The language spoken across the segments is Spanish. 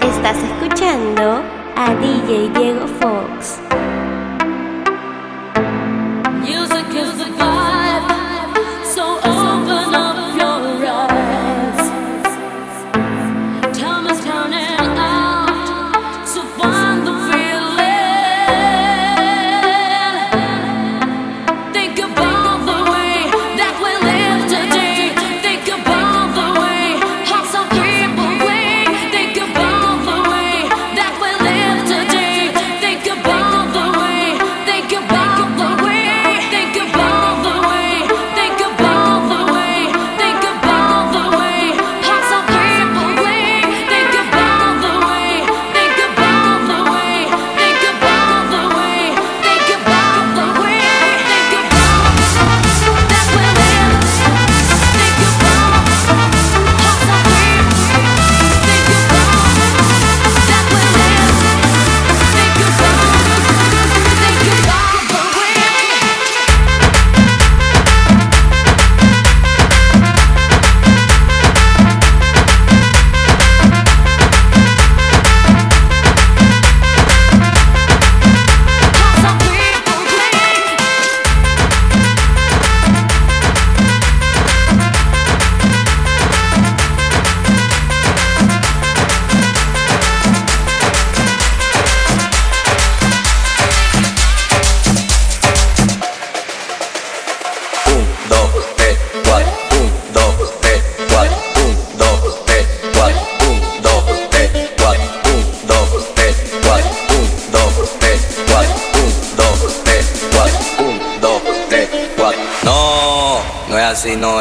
Estás escuchando a DJ Diego Fox. sino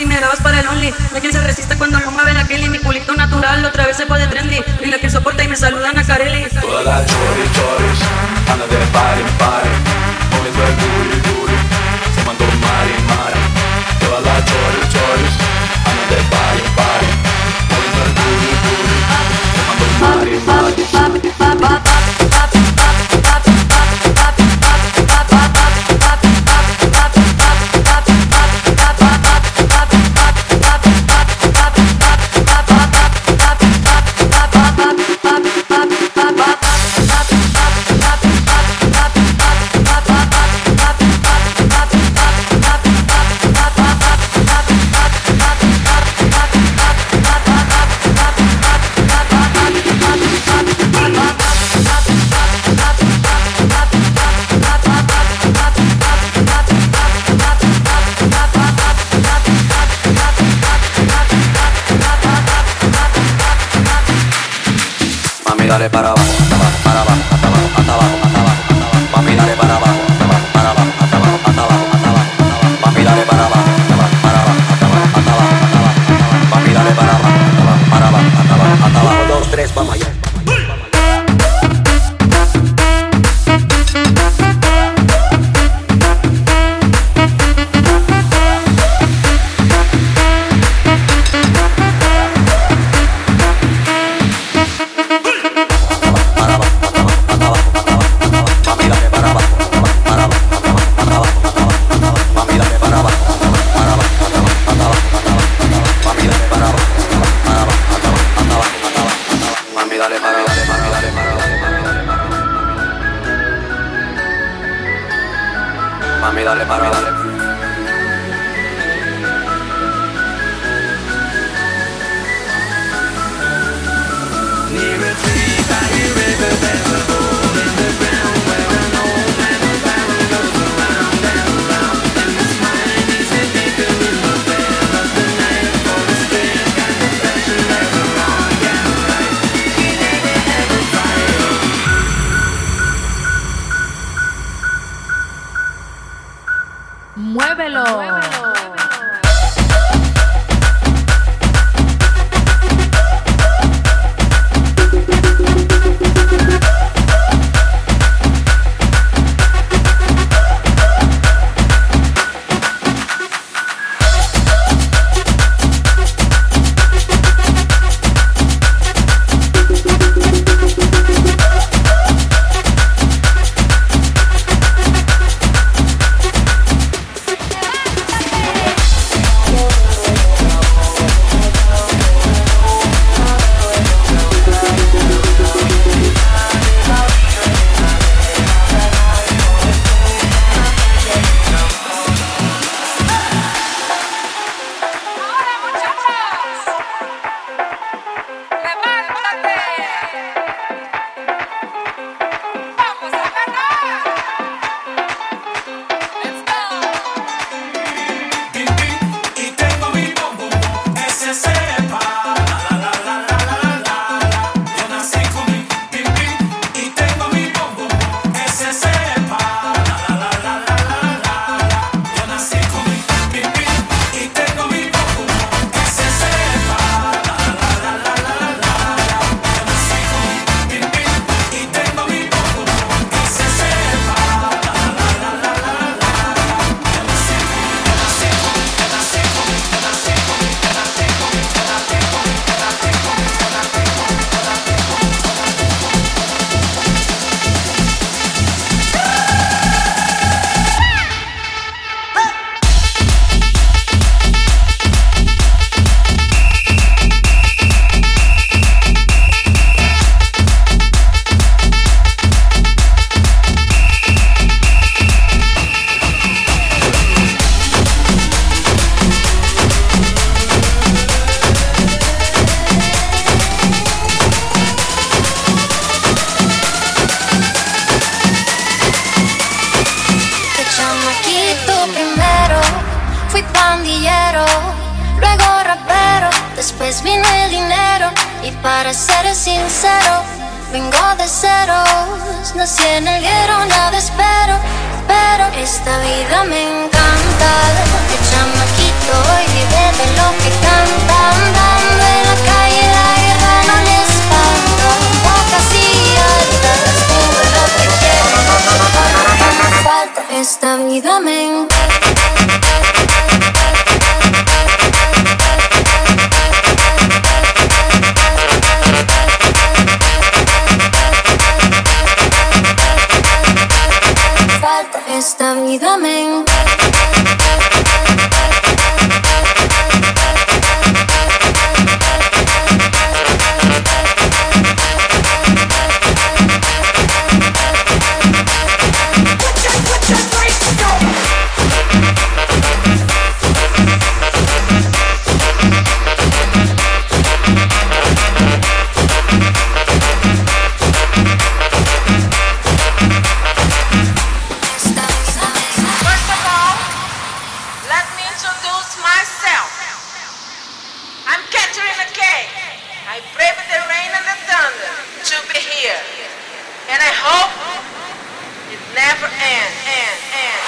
si me grabas para el only. No quien se resiste cuando lo mueve la Kelly Mi culito natural otra vez se puede trendy. Y la que soporta y me saluda a Carelli choris Ando de party en Muévelo. Para ser sincero, vengo de ceros. Nací en el guero, nada espero. Pero esta vida me encanta. De chamaquito y vive de lo que canta. Andando en la calle, la guerra no le espanta. Pocas y altas, lo que quiero. Falta. Esta vida me encanta. esta vida me encanta. I pray for the rain and the thunder to be here. And I hope it never ends.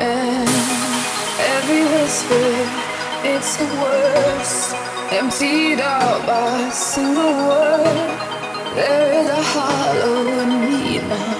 And every whisper, it's the worst. Emptied out by a single word. There is a hollow in me now.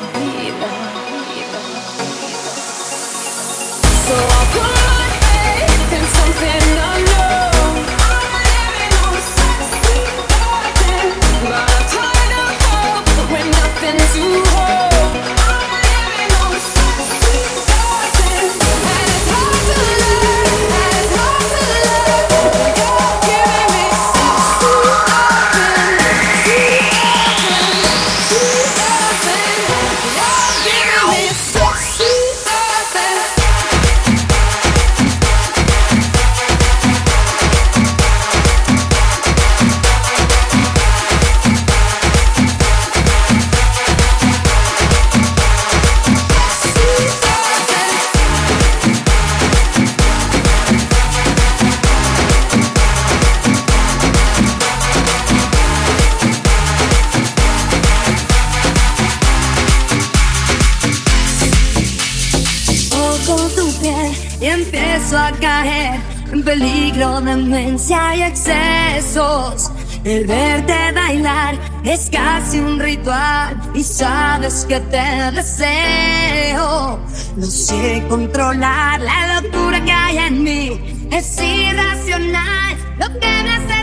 Demencia y excesos. El verte bailar es casi un ritual y sabes que te deseo. No sé controlar la locura que hay en mí. Es irracional lo que me hace